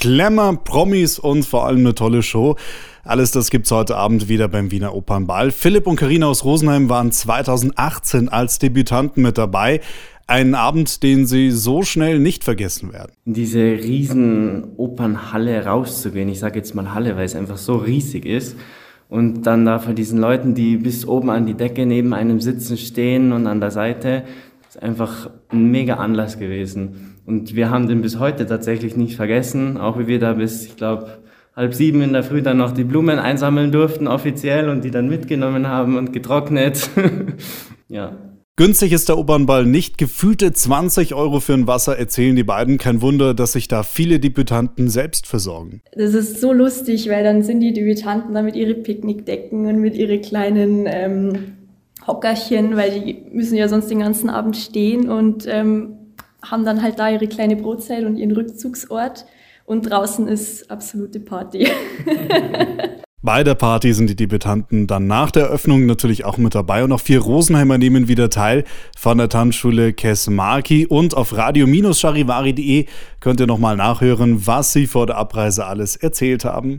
Glamour, Promis und vor allem eine tolle Show. Alles das gibt's heute Abend wieder beim Wiener Opernball. Philipp und Karina aus Rosenheim waren 2018 als Debütanten mit dabei. Ein Abend, den sie so schnell nicht vergessen werden. Diese riesen Opernhalle rauszugehen, ich sage jetzt mal Halle, weil es einfach so riesig ist. Und dann da von diesen Leuten, die bis oben an die Decke neben einem sitzen, stehen und an der Seite, ist einfach ein mega Anlass gewesen. Und wir haben den bis heute tatsächlich nicht vergessen, auch wie wir da bis, ich glaube, halb sieben in der Früh dann noch die Blumen einsammeln durften offiziell und die dann mitgenommen haben und getrocknet. ja. Günstig ist der Opernball nicht. Gefühlte 20 Euro für ein Wasser erzählen die beiden. Kein Wunder, dass sich da viele Debütanten selbst versorgen. Das ist so lustig, weil dann sind die Debütanten da mit ihren Picknickdecken und mit ihren kleinen ähm, Hockerchen, weil die müssen ja sonst den ganzen Abend stehen und ähm, haben dann halt da ihre kleine Brotzeit und ihren Rückzugsort. Und draußen ist absolute Party. Bei der Party sind die Debütanten dann nach der Öffnung natürlich auch mit dabei und auch vier Rosenheimer nehmen wieder teil von der Tanzschule Kesmarki und auf radio-charivari.de könnt ihr nochmal nachhören, was sie vor der Abreise alles erzählt haben.